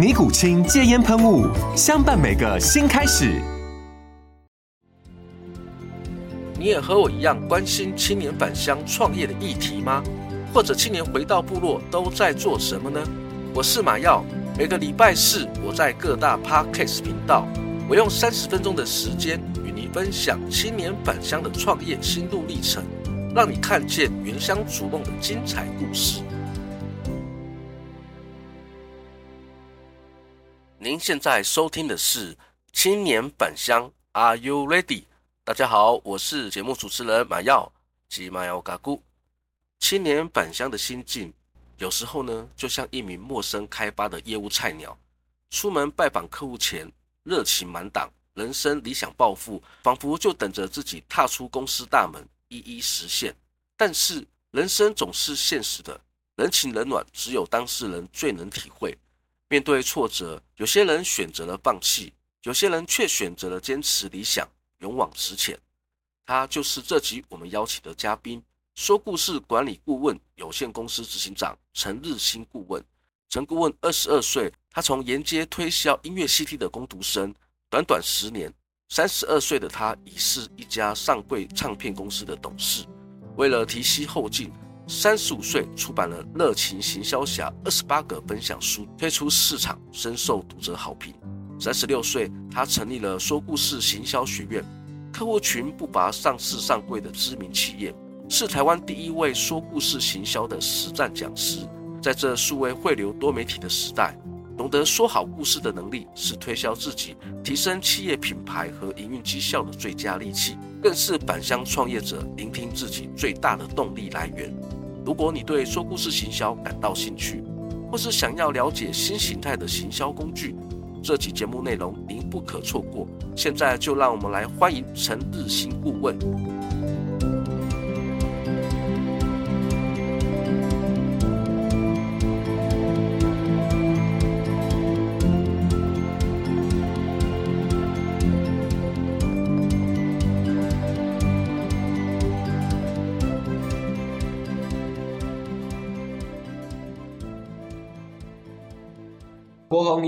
尼古清戒烟喷雾，相伴每个新开始。你也和我一样关心青年返乡创业的议题吗？或者青年回到部落都在做什么呢？我是马耀，每个礼拜四我在各大 Podcast 频道，我用三十分钟的时间与你分享青年返乡的创业心路历程，让你看见原乡逐梦的精彩故事。您现在收听的是《青年返乡》，Are you ready？大家好，我是节目主持人马耀及马耀嘎咕。青年返乡的心境，有时候呢，就像一名陌生开发的业务菜鸟，出门拜访客户前，热情满档，人生理想抱负，仿佛就等着自己踏出公司大门，一一实现。但是，人生总是现实的，人情冷暖，只有当事人最能体会。面对挫折，有些人选择了放弃，有些人却选择了坚持理想，勇往直前。他就是这集我们邀请的嘉宾——说故事管理顾问有限公司执行长陈日新顾问。陈顾问二十二岁，他从沿街推销音乐 CD 的工读生，短短十年，三十二岁的他已是一家上柜唱片公司的董事。为了提携后进，三十五岁出版了《热情行销侠》二十八个分享书，推出市场，深受读者好评。三十六岁，他成立了说故事行销学院，客户群不乏上市上柜的知名企业，是台湾第一位说故事行销的实战讲师。在这数位汇流多媒体的时代，懂得说好故事的能力是推销自己、提升企业品牌和营运绩效的最佳利器，更是返乡创业者聆听自己最大的动力来源。如果你对说故事行销感到兴趣，或是想要了解新形态的行销工具，这期节目内容您不可错过。现在就让我们来欢迎陈日新顾问。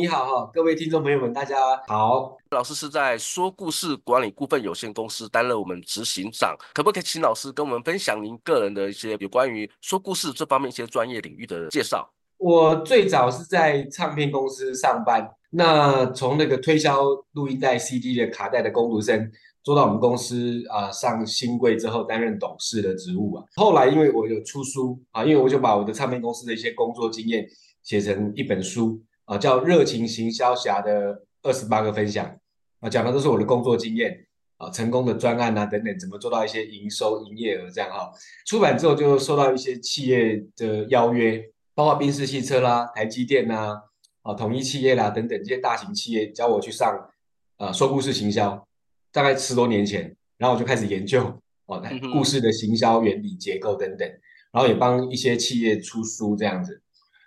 你好哈，各位听众朋友们，大家好。老师是在说故事管理股份有限公司担任我们执行长，可不可以请老师跟我们分享您个人的一些有关于说故事这方面一些专业领域的介绍？我最早是在唱片公司上班，那从那个推销录音带、CD 的卡带的工读生，做到我们公司啊、呃、上新贵之后担任董事的职务啊。后来因为我有出书啊，因为我就把我的唱片公司的一些工作经验写成一本书。啊，叫《热情行销侠》的二十八个分享啊，讲的都是我的工作经验啊，成功的专案啊等等，怎么做到一些营收、营业额这样哈。出版之后就受到一些企业的邀约，包括宾士汽车啦、台积电呐、啊、啊统一企业啦等等这些大型企业，叫我去上啊说故事行销，大概十多年前，然后我就开始研究哦、啊、故事的行销原理、结构等等，然后也帮一些企业出书这样子。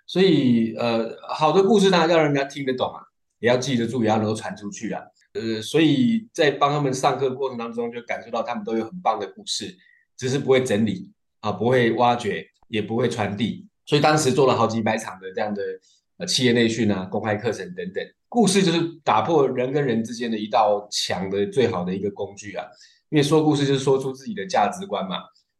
所以，呃，好的故事当然要让人家听得懂啊，也要记得住，也要能够传出去啊。呃，所以在帮他们上课过程当中，就感受到他们都有很棒的故事，只是不会整理啊，不会挖掘，也不会传递。所以当时做了好几百场的这样的呃企业内训啊、公开课程等等。故事就是打破人跟人之间的一道墙的最好的一个工具啊，因为说故事就是说出自己的价值观嘛，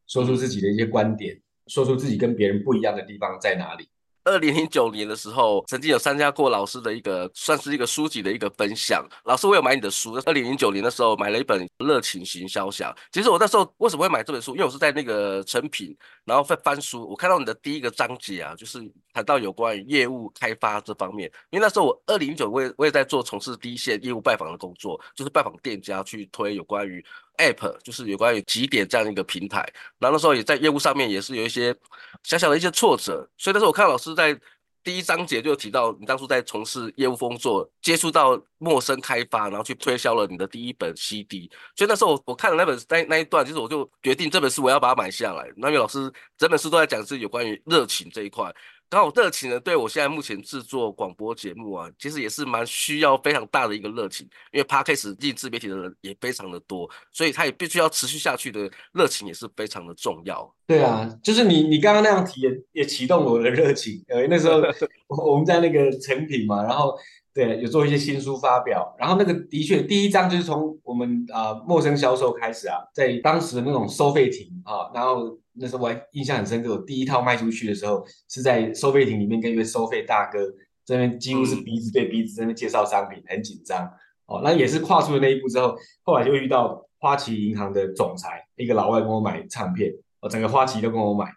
说出自己的一些观点，说出自己跟别人不一样的地方在哪里。二零零九年的时候，曾经有参加过老师的一个算是一个书籍的一个分享。老师，我有买你的书。二零零九年的时候，买了一本《热情行销侠》。其实我那时候为什么会买这本书？因为我是在那个成品，然后在翻书，我看到你的第一个章节啊，就是谈到有关于业务开发这方面。因为那时候我二零零九，我也我也在做从事第一线业务拜访的工作，就是拜访店家去推有关于 App，就是有关于集点这样一个平台。然后那时候也在业务上面也是有一些小小的一些挫折，所以那时候我看老师在。第一章节就提到你当初在从事业务工作，接触到陌生开发，然后去推销了你的第一本 CD。所以那时候我我看了那本那那一段，其实我就决定这本书我要把它买下来。那位老师整本书都在讲是有关于热情这一块。刚好热情呢，对我现在目前制作广播节目啊，其实也是蛮需要非常大的一个热情，因为 Podcast 进自媒体的人也非常的多，所以他也必须要持续下去的热情也是非常的重要。对啊，就是你你刚刚那样提也也启动了我的热情，呃，那时候 我们在那个成品嘛，然后对，有做一些新书发表，然后那个的确第一章就是从我们啊、呃、陌生销售开始啊，在当时的那种收费亭啊，然后。那时候我还印象很深刻，我第一套卖出去的时候是在收费亭里面跟一位收费大哥这边几乎是鼻子对鼻子在那边介绍商品，很紧张哦。那也是跨出了那一步之后，后来就遇到花旗银行的总裁，一个老外跟我买唱片，哦，整个花旗都跟我买，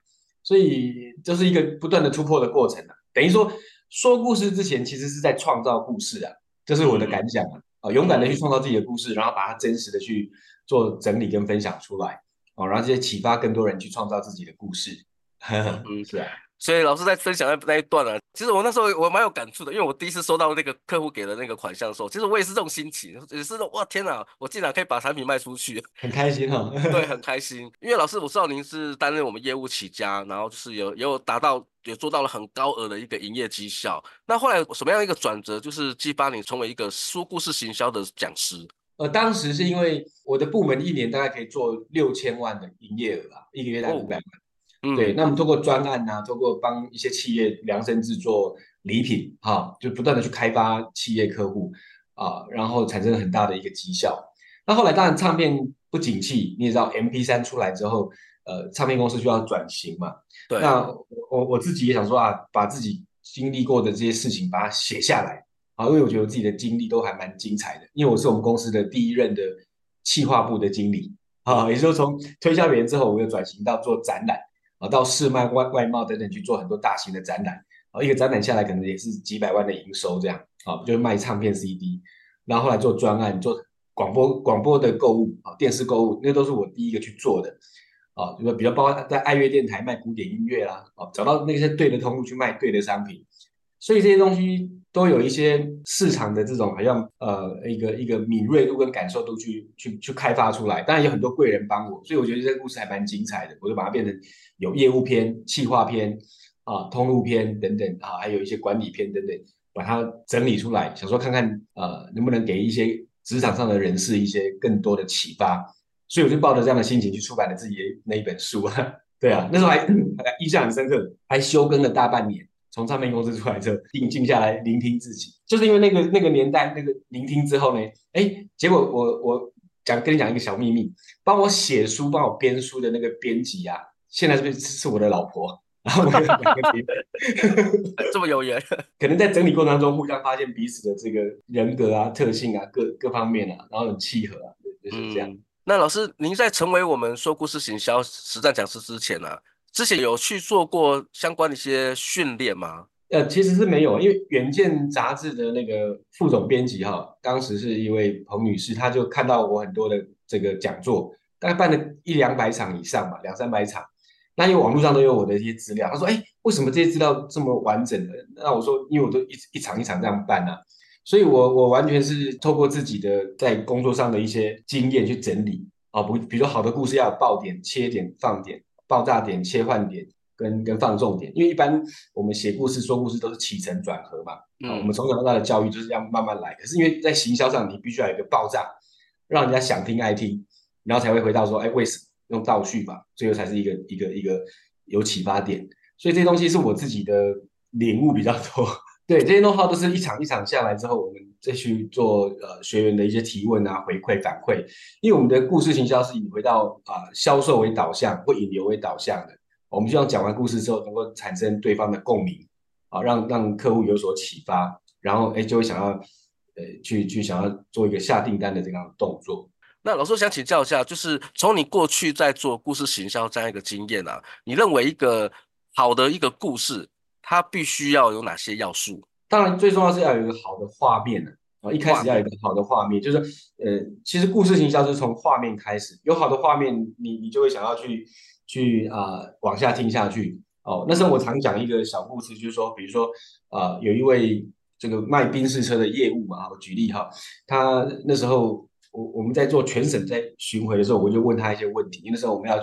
所以这是一个不断的突破的过程啊。等于说说故事之前，其实是在创造故事啊，这是我的感想啊。啊，勇敢的去创造自己的故事，然后把它真实的去做整理跟分享出来。哦，然后这些启发更多人去创造自己的故事。嗯，是啊。所以老师在分享那那一段啊，其实我那时候我蛮有感触的，因为我第一次收到那个客户给的那个款项的时候，其实我也是这种心情，也是哇天哪，我竟然可以把产品卖出去，很开心哈。对，很开心。因为老师，我知道您是担任我们业务起家，然后就是有有达到也做到了很高额的一个营业绩效。那后来什么样一个转折，就是激发你成为一个说故事行销的讲师？呃，当时是因为我的部门一年大概可以做六千万的营业额啊，一个月大概五百万。嗯，对。那我们通过专案呐、啊，通过帮一些企业量身制作礼品，哈、啊，就不断的去开发企业客户啊，然后产生了很大的一个绩效。那后来当然唱片不景气，你也知道，MP 三出来之后，呃，唱片公司就要转型嘛。对。那我我自己也想说啊，把自己经历过的这些事情，把它写下来。啊，因为我觉得我自己的经历都还蛮精彩的，因为我是我们公司的第一任的企划部的经理啊，也就是从推销员之后，我又转型到做展览啊，到试卖外外贸等等去做很多大型的展览啊，一个展览下来可能也是几百万的营收这样啊，就是卖唱片 CD，然后后来做专案，做广播广播的购物啊，电视购物，那都是我第一个去做的啊，就说比较包括在爱乐电台卖古典音乐啦，啊，找到那些对的通路去卖对的商品。所以这些东西都有一些市场的这种好像呃一个一个敏锐度跟感受度去去去开发出来，当然有很多贵人帮我，所以我觉得这个故事还蛮精彩的，我就把它变成有业务篇、企划篇啊、通路篇等等啊，还有一些管理篇等等，把它整理出来，想说看看呃能不能给一些职场上的人士一些更多的启发，所以我就抱着这样的心情去出版了自己的那一本书啊，对啊，那时候还印象很深刻，还休更了大半年。从唱片公司出来之后，定静下来聆听自己，就是因为那个那个年代那个聆听之后呢，哎，结果我我讲跟你讲一个小秘密，帮我写书、帮我编书的那个编辑啊，现在是不是是我的老婆？然后我们两个 这么有缘，可能在整理过程当中互相发现彼此的这个人格啊、特性啊、各各方面啊，然后很契合啊，就是这样。嗯、那老师，您在成为我们说故事行销实战讲师之前呢、啊？之前有去做过相关的一些训练吗？呃，其实是没有，因为《远见》杂志的那个副总编辑哈，当时是一位彭女士，她就看到我很多的这个讲座，大概办了一两百场以上吧，两三百场。那因为网络上都有我的一些资料，她说：“哎，为什么这些资料这么完整的？”那我说：“因为我都一一场一场这样办啊，所以我我完全是透过自己的在工作上的一些经验去整理啊，不，比如说好的故事要有爆点、切点、放点。”爆炸点、切换点跟跟放重点，因为一般我们写故事、说故事都是起承转合嘛。嗯，我们从小到大的教育就是要慢慢来。可是因为在行销上，你必须要有一个爆炸，让人家想听、爱听，然后才会回到说，哎，为什么用倒叙嘛，最后才是一个一个一个有启发点。所以这些东西是我自己的领悟比较多。对，这些 know-how 都是一场一场下来之后，我们再去做呃学员的一些提问啊、回馈反馈。因为我们的故事行销是以回到啊、呃、销售为导向，或引流为导向的。我们希望讲完故事之后，能够产生对方的共鸣啊，让让客户有所启发，然后哎就会想要呃去去想要做一个下订单的这样动作。那老师想请教一下，就是从你过去在做故事行销这样一个经验啊，你认为一个好的一个故事，它必须要有哪些要素？当然，最重要是要有一个好的画面的啊，一开始要有一个好的画面，就是呃，其实故事营销是从画面开始，有好的画面，你你就会想要去去啊、呃、往下听下去哦。那时候我常讲一个小故事，就是说，比如说啊、呃，有一位这个卖宾士车的业务嘛，我举例哈，他那时候。我我们在做全省在巡回的时候，我就问他一些问题。因为那时候我们要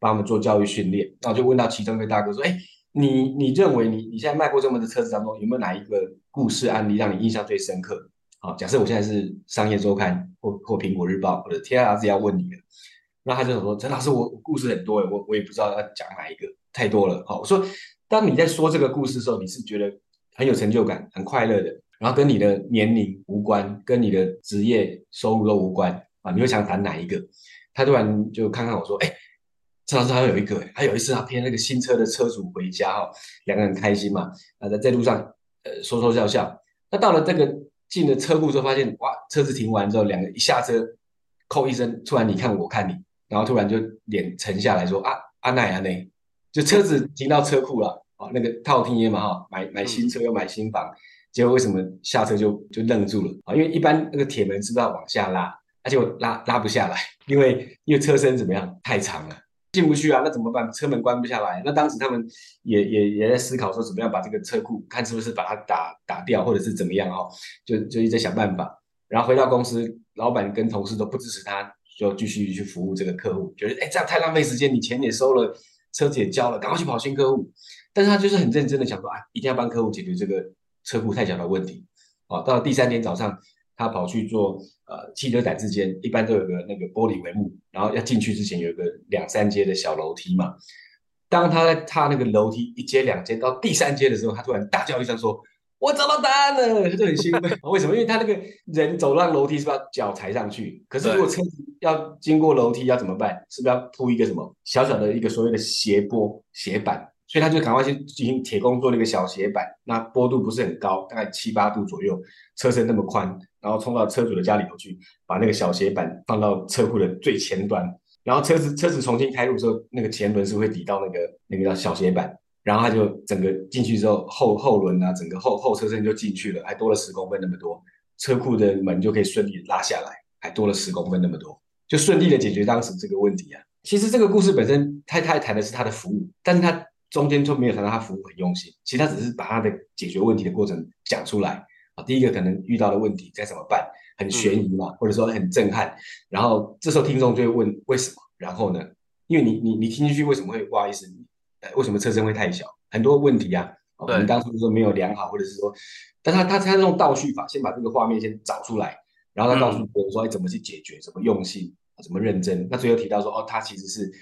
帮他们做教育训练，然后就问到其中一个大哥说：“哎，你你认为你你现在卖过这么多车子当中，有没有哪一个故事案例让你印象最深刻？”好，假设我现在是商业周刊或或苹果日报或者天下杂志要问你的，那他就说：“陈老师，我故事很多，我我也不知道要讲哪一个，太多了。”好，我说，当你在说这个故事的时候，你是觉得很有成就感、很快乐的。然后跟你的年龄无关，跟你的职业收入都无关啊！你会想谈哪一个？他突然就看看我说：“哎，老师，还有一个，还有一次他骗那个新车的车主回家哈，两个人开心嘛，啊，在在路上呃说说笑笑。那到了这个进了车库之后，发现哇，车子停完之后，两个一下车，扣一声，突然你看我看你，然后突然就脸沉下来说：啊，阿奈阿奈，就车子停到车库了啊，那个套厅也嘛哈，买买新车又买新房。”结果为什么下车就就愣住了啊？因为一般那个铁门是不是要往下拉，而且我拉拉不下来，因为因为车身怎么样太长了，进不去啊。那怎么办？车门关不下来。那当时他们也也也在思考说怎么样把这个车库看是不是把它打打掉，或者是怎么样哦，就就一直在想办法。然后回到公司，老板跟同事都不支持他，就继续去服务这个客户，觉得哎这样太浪费时间，你钱也收了，车子也交了，赶快去跑新客户。但是他就是很认真的想说啊，一定要帮客户解决这个。车库太小的问题，哦，到了第三天早上，他跑去做呃汽车展之间，一般都有个那个玻璃帷幕，然后要进去之前有个两三阶的小楼梯嘛。当他在踏那个楼梯一阶两阶到第三阶的时候，他突然大叫一声说：“我找到答案了！”他就很兴奋。为什么？因为他那个人走上楼梯是不是要脚踩上去？可是如果车子要经过楼梯要怎么办？是不是要铺一个什么小小的一个所谓的斜坡斜板？所以他就赶快去进行铁工做那个小斜板，那坡度不是很高，大概七八度左右，车身那么宽，然后冲到车主的家里头去，把那个小斜板放到车库的最前端，然后车子车子重新开路的时候，那个前轮是会抵到那个那个叫小斜板，然后他就整个进去之后，后后轮啊，整个后后车身就进去了，还多了十公分那么多，车库的门就可以顺利拉下来，还多了十公分那么多，就顺利的解决当时这个问题啊。其实这个故事本身，他他谈的是他的服务，但是他。中间就没有谈到他服务很用心，其实他只是把他的解决问题的过程讲出来啊。第一个可能遇到的问题该怎么办，很悬疑嘛，或者说很震撼。然后这时候听众就会问为什么？然后呢？因为你你你听进去为什么会不好意思？呃，为什么车身会太小？很多问题啊。我们当初说没有量好，或者是说，但他他他用倒叙法，先把这个画面先找出来，然后他告诉别人说，哎，怎么去解决？怎么用心？怎么认真？那最后提到说，哦，他其实是。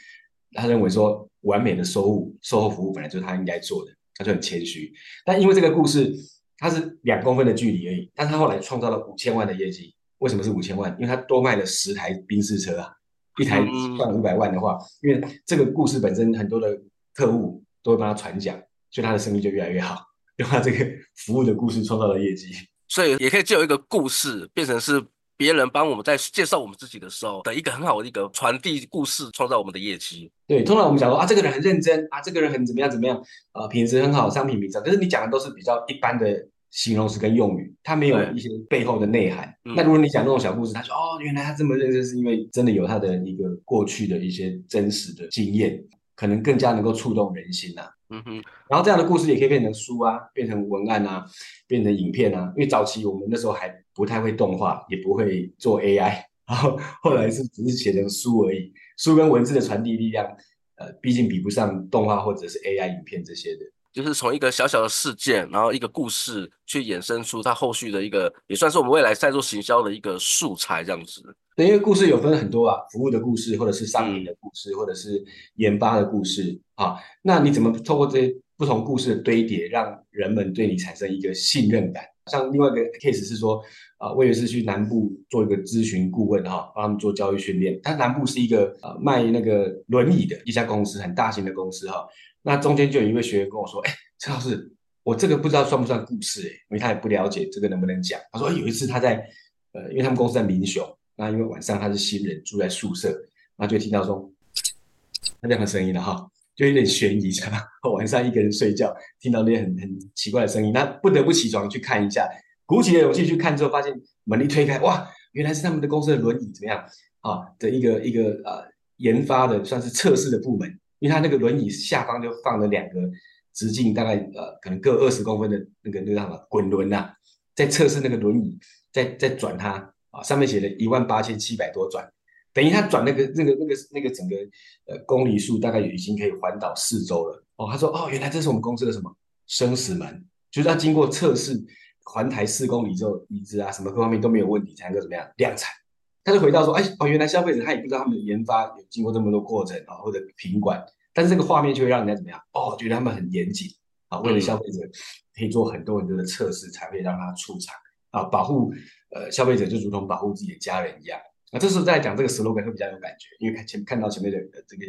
他认为说，完美的售后售后服务本来就是他应该做的，他就很谦虚。但因为这个故事，他是两公分的距离而已，但他后来创造了五千万的业绩。为什么是五千万？因为他多卖了十台宾士车啊，一台赚五百万的话，因为这个故事本身很多的客户都会帮他传讲，所以他的生意就越来越好，用他这个服务的故事创造了业绩。所以也可以借由一个故事变成是。别人帮我们在介绍我们自己的时候的一个很好的一个传递故事，创造我们的业绩。对，通常我们讲说啊，这个人很认真啊，这个人很怎么样怎么样啊，品质很好，商品名称。可是你讲的都是比较一般的形容词跟用语，他没有一些背后的内涵。那如果你讲那种小故事，他说哦，原来他这么认真，是因为真的有他的一个过去的一些真实的经验，可能更加能够触动人心呐、啊。嗯哼。然后这样的故事也可以变成书啊，变成文案啊，变成影片啊。因为早期我们那时候还。不太会动画，也不会做 AI，然后后来是只是写成书而已。书跟文字的传递力量，呃，毕竟比不上动画或者是 AI 影片这些的。就是从一个小小的事件，然后一个故事去衍生出它后续的一个，也算是我们未来在做行销的一个素材这样子。对，因为故事有分很多啊，服务的故事，或者是商品的故事，嗯、或者是研发的故事啊。那你怎么透过这些不同故事的堆叠，让人们对你产生一个信任感？像另外一个 case 是说，啊，我也是去南部做一个咨询顾问哈，帮他们做教育训练。他南部是一个呃卖那个轮椅的一家公司，很大型的公司哈。那中间就有一位学员跟我说，哎，陈老师，我这个不知道算不算故事诶，因为他也不了解这个能不能讲。他说，哎，有一次他在呃，因为他们公司在民雄，那因为晚上他是新人住在宿舍，那就听到说那这样的声音了哈，就有点悬疑，是吧？晚上一个人睡觉，听到那些很很奇怪的声音，那不得不起床去看一下。鼓起了勇气去看之后，发现门一推开，哇，原来是他们的公司的轮椅怎么样啊的一个一个呃研发的算是测试的部门，因为他那个轮椅下方就放了两个直径大概呃可能各二十公分的那个那个什么滚轮呐，在测试那个轮椅在在转它啊，上面写了一万八千七百多转，等于他转那个那个那个那个整个呃公里数大概已经可以环岛四周了哦。他说哦，原来这是我们公司的什么生死门，就是要经过测试。环台四公里之后，椅子啊什么各方面都没有问题，才能够怎么样量产？他就回到说，哎哦，原来消费者他也不知道他们的研发有经过这么多过程啊，或者品管，但是这个画面就会让人家怎么样？哦，觉得他们很严谨啊，为了消费者可以做很多很多的测试，才会让他出厂啊，保护呃消费者就如同保护自己的家人一样。那这时候在讲这个 slogan 会比较有感觉，因为看前看到前面的这个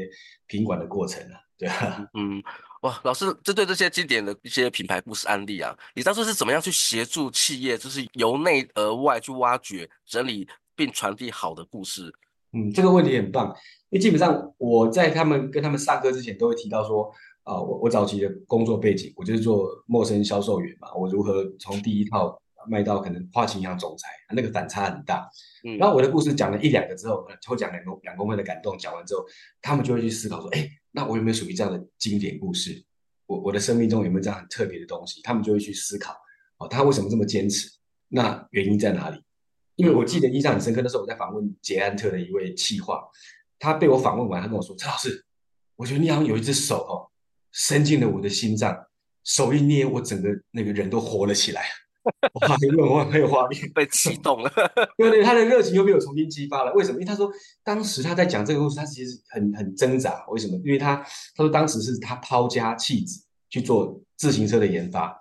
品管的过程啊，对啊，嗯。哇，老师，针对这些经典的一些品牌故事案例啊，你当初是怎么样去协助企业，就是由内而外去挖掘、整理并传递好的故事？嗯，这个问题很棒，因为基本上我在他们跟他们上课之前，都会提到说，啊、呃，我我早期的工作背景，我就是做陌生销售员嘛，我如何从第一套卖到可能花旗银行总裁，那个反差很大。嗯，然后我的故事讲了一两个之后，就讲两公两公分的感动，讲完之后，他们就会去思考说，哎。那我有没有属于这样的经典故事？我我的生命中有没有这样很特别的东西？他们就会去思考，哦，他为什么这么坚持？那原因在哪里？因为我记得印象很深刻，那时候我在访问捷安特的一位企划，他被我访问完，他跟我说：“陈老师，我觉得你好像有一只手哦，伸进了我的心脏，手一捏，我整个那个人都活了起来。”哇，很有很有画面，被启动了。对对，他的热情又被我重新激发了。为什么？因为他说，当时他在讲这个故事，他其实很很挣扎。为什么？因为他他说当时是他抛家弃子去做自行车的研发，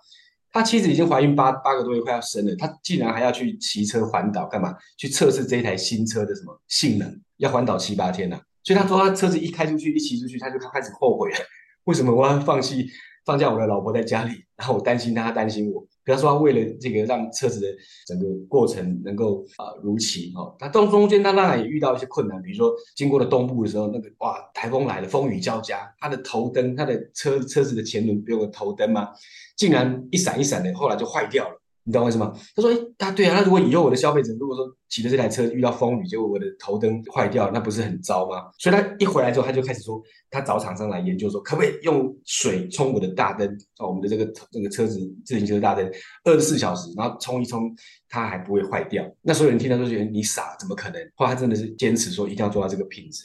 他妻子已经怀孕八八个多月，快要生了，他竟然还要去骑车环岛干嘛？去测试这一台新车的什么性能？要环岛七八天呢、啊。所以他说，他车子一开出去，一骑出去，他就开始后悔了。为什么我要放弃放假我的老婆在家里？然后我担心她，担心我。可他说，他为了这个让车子的整个过程能够啊、呃、如期哦，他中中间他当然也遇到一些困难，比如说经过了东部的时候，那个哇台风来了，风雨交加，他的头灯，他的车车子的前轮不有个头灯吗？竟然一闪一闪的，后来就坏掉了。你知道为什么？他说：“哎，他，对啊，那如果以后我的消费者如果说骑着这台车遇到风雨，结果我的头灯坏掉，那不是很糟吗？”所以他一回来之后，他就开始说，他找厂商来研究说，可不可以用水冲我的大灯，哦，我们的这个这个车子自行车的大灯，二十四小时，然后冲一冲，它还不会坏掉。那所有人听到都觉得你傻，怎么可能？后来他真的是坚持说一定要做到这个品质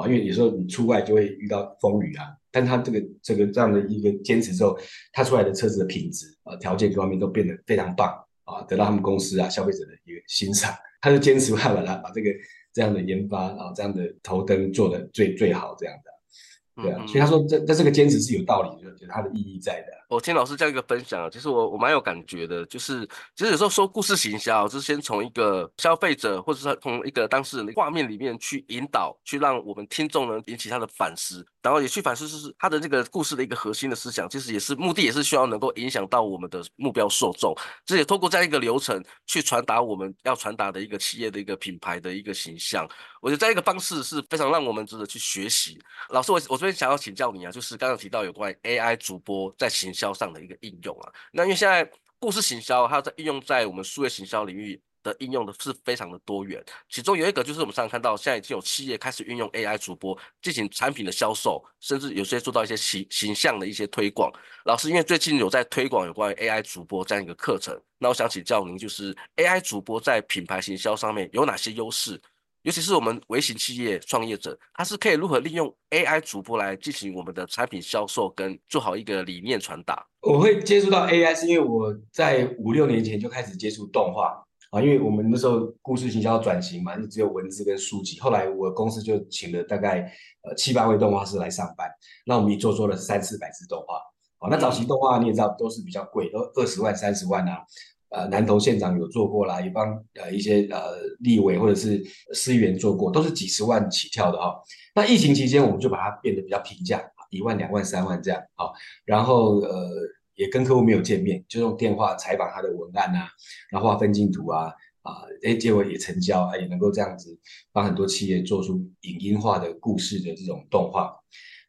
啊，因为有时候你出外就会遇到风雨啊。但他这个这个这样的一个坚持之后，他出来的车子的品质啊，条件各方面都变得非常棒啊，得到他们公司啊消费者的一个欣赏。他就坚持办法把把这个这样的研发啊，这样的头灯做的最最好这样的。对啊，所以他说这这这个坚持是有道理的，有它的意义在的。我听老师这样一个分享啊，其实我我蛮有感觉的，就是其实有时候说故事行销，就是先从一个消费者或者是从一个当事人的画面里面去引导，去让我们听众呢引起他的反思，然后也去反思，就是他的这个故事的一个核心的思想，其实也是目的，也是需要能够影响到我们的目标受众，这也透过这样一个流程去传达我们要传达的一个企业的一个品牌的一个形象。我觉得这样一个方式是非常让我们值得去学习。老师，我我这边想要请教你啊，就是刚刚提到有关 AI 主播在行销上的一个应用啊。那因为现在故事行销它在应用在我们数位行销领域的应用的是非常的多元，其中有一个就是我们常常看到现在已经有企业开始运用 AI 主播进行产品的销售，甚至有些做到一些形形象的一些推广。老师，因为最近有在推广有关于 AI 主播这样一个课程，那我想请教您，就是 AI 主播在品牌行销上面有哪些优势？尤其是我们微型企业创业者，他是可以如何利用 AI 主播来进行我们的产品销售，跟做好一个理念传达。我会接触到 AI，是因为我在五六年前就开始接触动画啊，因为我们那时候故事行销要转型嘛，就只有文字跟书籍。后来我公司就请了大概呃七八位动画师来上班，那我们一做做了三四百次动画。好，那早期动画你也知道都是比较贵，都二十万、三十万啊。呃，南投县长有做过啦，也帮呃一些呃立委或者是市议员做过，都是几十万起跳的哈、哦。那疫情期间，我们就把它变得比较平价，一万、两万、三万这样，啊、哦，然后呃也跟客户没有见面，就用电话采访他的文案啊，然后画分镜图啊，啊，哎，结果也成交，啊，也能够这样子帮很多企业做出影音化的故事的这种动画。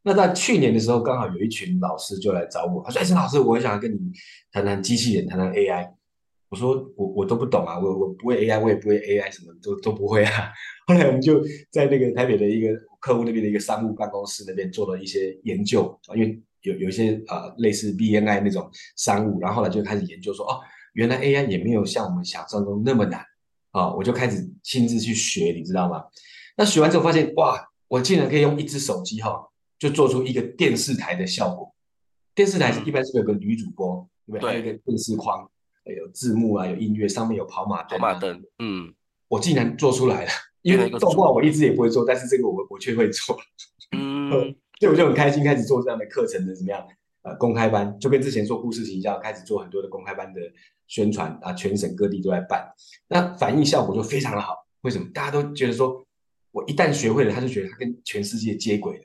那在去年的时候，刚好有一群老师就来找我，他说：“哎，陈老师，我想跟你谈谈机器人，谈谈 AI。”我说：“我我都不懂啊，我我不会 AI，我也不会 AI，什么都都不会啊。”后来我们就在那个台北的一个客户那边的一个商务办公室那边做了一些研究啊，因为有有一些呃类似 BNI 那种商务，然后后来就开始研究说：“哦，原来 AI 也没有像我们想象中那么难啊！”我就开始亲自去学，你知道吗？那学完之后发现，哇，我竟然可以用一只手机哈。就做出一个电视台的效果。电视台是一般是有个女主播，对不对？还有一个电视框，有字幕啊，有音乐，上面有跑马灯。跑马灯，嗯，我竟然做出来了。因为动画我一直也不会做，但是这个我我却会做。嗯，所以我就很开心，开始做这样的课程的怎么样？呃，公开班就跟之前做故事形象，开始做很多的公开班的宣传啊，全省各地都在办。那反应效果就非常的好。为什么？大家都觉得说，我一旦学会了，他就觉得他跟全世界接轨了。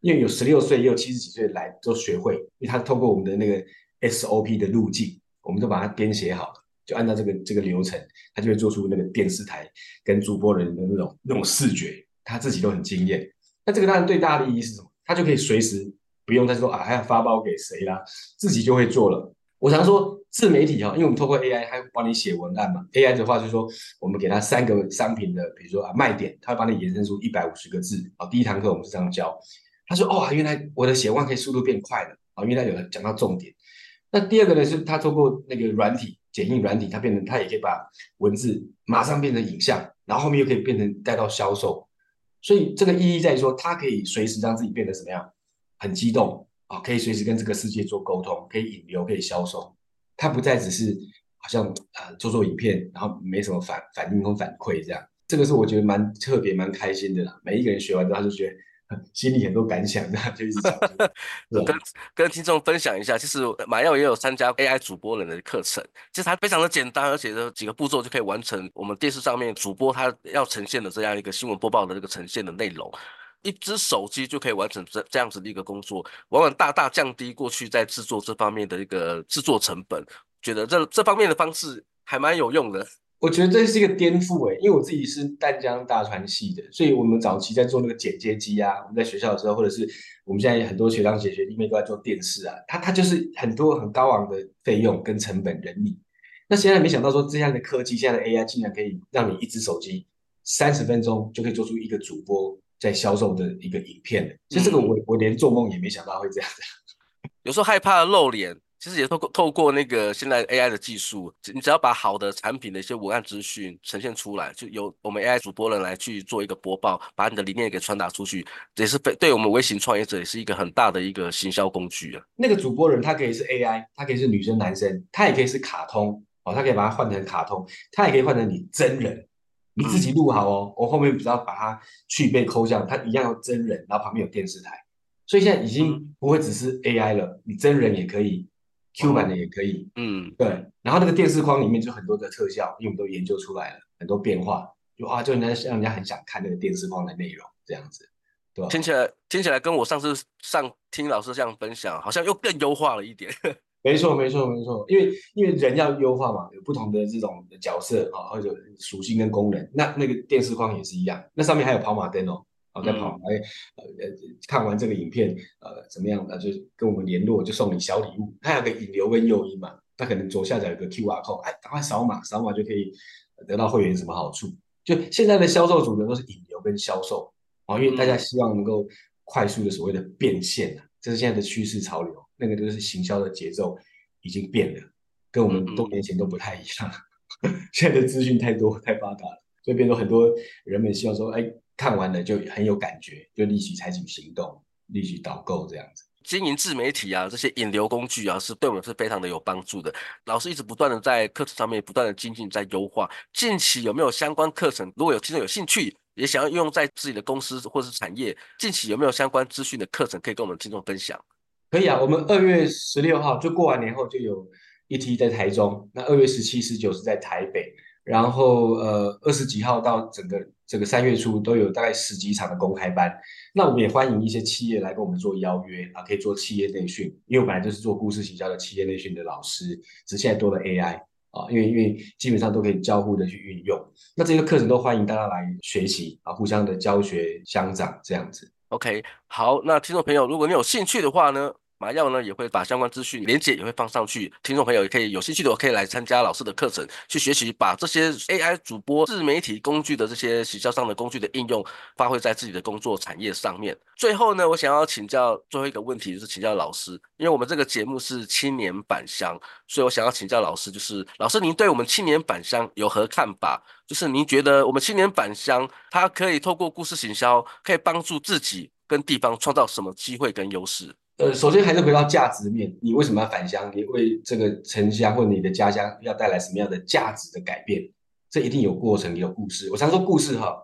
因为有十六岁，也有七十几岁来都学会，因为他透过我们的那个 SOP 的路径，我们都把它编写好了，就按照这个这个流程，他就会做出那个电视台跟主播人的那种那种视觉，他自己都很惊艳。那这个当然对大家的意义是什么？他就可以随时不用再说啊，还要发包给谁啦，自己就会做了。我常说自媒体哈，因为我们透过 AI，他会帮你写文案嘛。AI 的话就是说，我们给他三个商品的，比如说啊卖点，他会帮你延伸出一百五十个字。啊，第一堂课我们是这样教。他说：“哦，原来我的写文可以速度变快了啊！因为他有讲到重点。那第二个呢，是他通过那个软体剪映软体，它变成它也可以把文字马上变成影像，然后后面又可以变成带到销售。所以这个意义在于说，它可以随时让自己变得什么样？很激动啊！可以随时跟这个世界做沟通，可以引流，可以销售。它不再只是好像啊做做影片，然后没什么反反应和反馈这样。这个是我觉得蛮特别、蛮开心的啦。每一个人学完之后，他就觉得。”心里很多感想，那 就一直讲。跟跟听众分享一下，其实马耀也有参加 AI 主播人的课程，其实它非常的简单，而且这几个步骤就可以完成我们电视上面主播他要呈现的这样一个新闻播报的这个呈现的内容，一只手机就可以完成这这样子的一个工作，往往大大降低过去在制作这方面的一个制作成本，觉得这这方面的方式还蛮有用的。我觉得这是一个颠覆诶，因为我自己是淡江大传系的，所以我们早期在做那个剪接机啊，我们在学校的时候，或者是我们现在很多学长姐学弟妹都在做电视啊，它它就是很多很高昂的费用跟成本人力。那现在没想到说这样的科技，现在的 AI 竟然可以让你一只手机三十分钟就可以做出一个主播在销售的一个影片，其实这个我我连做梦也没想到会这样子。有时候害怕露脸。其实也透过透过那个现在 AI 的技术，你只要把好的产品的一些文案资讯呈现出来，就由我们 AI 主播人来去做一个播报，把你的理念给传达出去，这也是对对我们微型创业者也是一个很大的一个行销工具啊。那个主播人他可以是 AI，他可以是女生男生，他也可以是卡通哦，他可以把它换成卡通，他也可以换成你真人，你自己录好哦，我后面只要把它去被抠像，他一样要真人，然后旁边有电视台，所以现在已经不会只是 AI 了，你真人也可以。Q 版的也可以，嗯，对，然后那个电视框里面就很多的特效，因为我们都研究出来了很多变化，就啊，就人家让人家很想看那个电视框的内容，这样子，对吧？听起来听起来跟我上次上听老师这样分享，好像又更优化了一点。没错，没错，没错，因为因为人要优化嘛，有不同的这种角色啊，或者属性跟功能，那那个电视框也是一样，那上面还有跑马灯哦。在跑，来，呃，看完这个影片，呃，怎么样？那就跟我们联络，就送你小礼物。它有个引流跟诱因嘛，它可能左下角有个 QR code，哎，赶快扫码，扫码就可以得到会员什么好处？就现在的销售主流都是引流跟销售啊，因为大家希望能够快速的所谓的变现啊，这是现在的趋势潮流。那个就是行销的节奏已经变了，跟我们多年前都不太一样。现在的资讯太多太发达了，所以变成很多人们希望说，哎。看完了就很有感觉，就立即采取行动，立即导购这样子。经营自媒体啊，这些引流工具啊，是对我们是非常的有帮助的。老师一直不断的在课程上面不断的精进，在优化。近期有没有相关课程？如果有听众有兴趣，也想要用在自己的公司或是产业，近期有没有相关资讯的课程可以跟我们听众分享？可以啊，我们二月十六号就过完年后就有一梯在台中，那二月十七、十九是在台北。然后呃二十几号到整个这个三月初都有大概十几场的公开班。那我们也欢迎一些企业来跟我们做邀约啊，可以做企业内训，因为我本来就是做故事行销的企业内训的老师，只是现在多了 AI 啊，因为因为基本上都可以交互的去运用。那这些课程都欢迎大家来学习啊，互相的教学相长这样子。OK，好，那听众朋友，如果你有兴趣的话呢，麻药呢也会把相关资讯连接也会放上去，听众朋友也可以有兴趣的我可以来参加老师的课程，去学习把这些 AI 主播自媒体工具的这些行销上的工具的应用，发挥在自己的工作产业上面。最后呢，我想要请教最后一个问题，就是请教老师，因为我们这个节目是青年返乡，所以我想要请教老师，就是老师您对我们青年返乡有何看法？就是您觉得我们青年返乡，它可以透过故事行销，可以帮助自己跟地方创造什么机会跟优势？呃，首先还是回到价值面，你为什么要返乡？你为这个城乡或你的家乡要带来什么样的价值的改变？这一定有过程，有故事。我常说故事哈，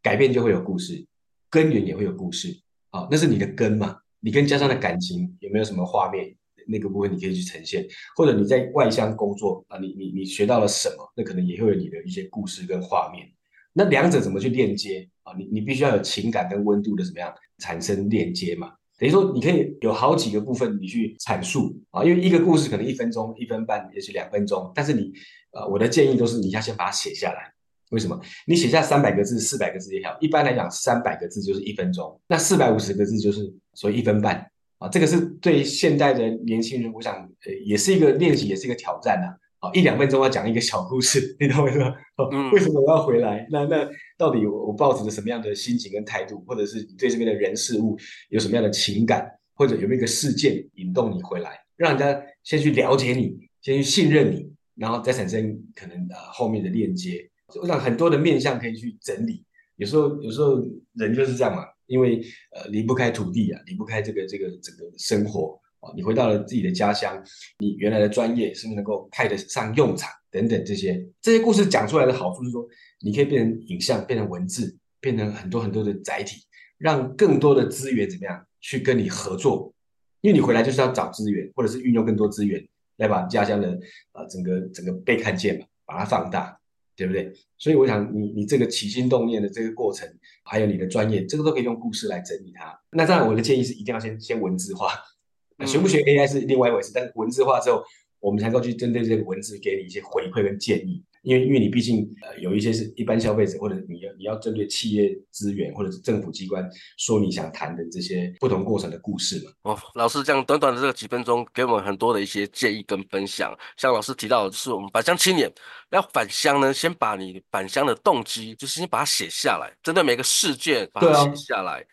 改变就会有故事，根源也会有故事。好，那是你的根嘛？你跟家乡的感情有没有什么画面？那个部分你可以去呈现，或者你在外乡工作啊，你你你学到了什么？那可能也会有你的一些故事跟画面。那两者怎么去链接啊？你你必须要有情感跟温度的怎么样产生链接嘛？等于说你可以有好几个部分你去阐述啊，因为一个故事可能一分钟、一分半，也许两分钟，但是你呃，我的建议都是你要先把它写下来。为什么？你写下三百个字、四百个字也好，一般来讲三百个字就是一分钟，那四百五十个字就是所以一分半。啊，这个是对现代的年轻人，我想，呃，也是一个练习，也是一个挑战呐。啊，一两分钟要讲一个小故事，你懂我意思。为什么我要回来？那那到底我我抱着什么样的心情跟态度，或者是你对这边的人事物有什么样的情感，或者有没有一个事件引动你回来，让人家先去了解你，先去信任你，然后再产生可能呃后面的链接。我想很多的面向可以去整理。有时候有时候人就是这样嘛。因为呃离不开土地啊，离不开这个这个整个生活啊，你回到了自己的家乡，你原来的专业是不是能够派得上用场等等这些这些故事讲出来的好处是说，你可以变成影像，变成文字，变成很多很多的载体，让更多的资源怎么样去跟你合作，因为你回来就是要找资源，或者是运用更多资源来把家乡的啊、呃、整个整个被看见嘛，把它放大。对不对？所以我想，你你这个起心动念的这个过程，还有你的专业，这个都可以用故事来整理它。那当然，我的建议是一定要先先文字化，学不学 AI 是另外一回事，但是文字化之后，我们才能够去针对这个文字给你一些回馈跟建议。因为因为你毕竟呃有一些是一般消费者，或者你要你要针对企业资源或者是政府机关说你想谈的这些不同过程的故事嘛。哦，老师这样短短的这个几分钟给我们很多的一些建议跟分享。像老师提到的就是我们返乡青年要返乡呢，先把你返乡的动机就是先把它写下来，针对每个事件把它写下来。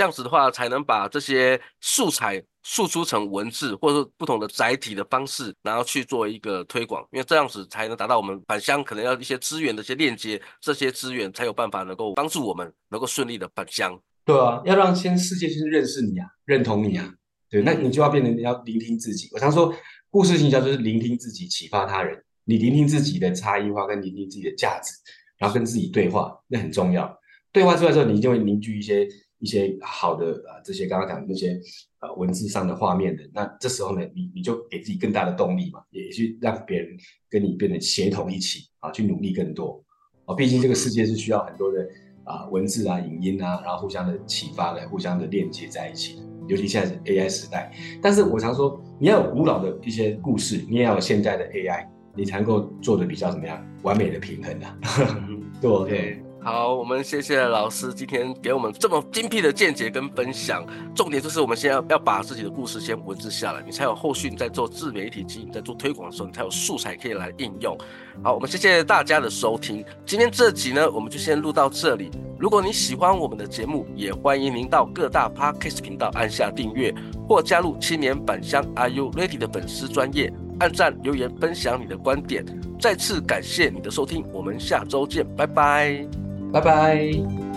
这样子的话，才能把这些素材输出成文字，或者说不同的载体的方式，然后去做一个推广。因为这样子才能达到我们返乡可能要一些资源的一些链接，这些资源才有办法能够帮助我们能够顺利的返乡。对啊，要让先世界先认识你啊，认同你啊。对，那你就要变成要聆听自己。我常说，故事行销就是聆听自己，启发他人。你聆听自己的差异化，跟聆听自己的价值，然后跟自己对话，那很重要。对话出来之后，你就会凝聚一些。一些好的啊，这些刚刚讲的那些呃文字上的画面的，那这时候呢，你你就给自己更大的动力嘛，也去让别人跟你变得协同一起啊，去努力更多啊。毕竟这个世界是需要很多的啊文字啊、影音啊，然后互相的启发来互相的链接在一起。尤其现在是 AI 时代，但是我常说，你要有古老的一些故事，你也要有现在的 AI，你才能够做的比较怎么样完美的平衡的、啊。对对。好，我们谢谢老师今天给我们这么精辟的见解跟分享。重点就是我们先要要把自己的故事先文字下来，你才有后续你在做自媒体经营、在做推广的时候，你才有素材可以来应用。好，我们谢谢大家的收听。今天这集呢，我们就先录到这里。如果你喜欢我们的节目，也欢迎您到各大 Podcast 频道按下订阅，或加入青年返乡 Are You Ready 的粉丝专业，按赞留言分享你的观点。再次感谢你的收听，我们下周见，拜拜。拜拜。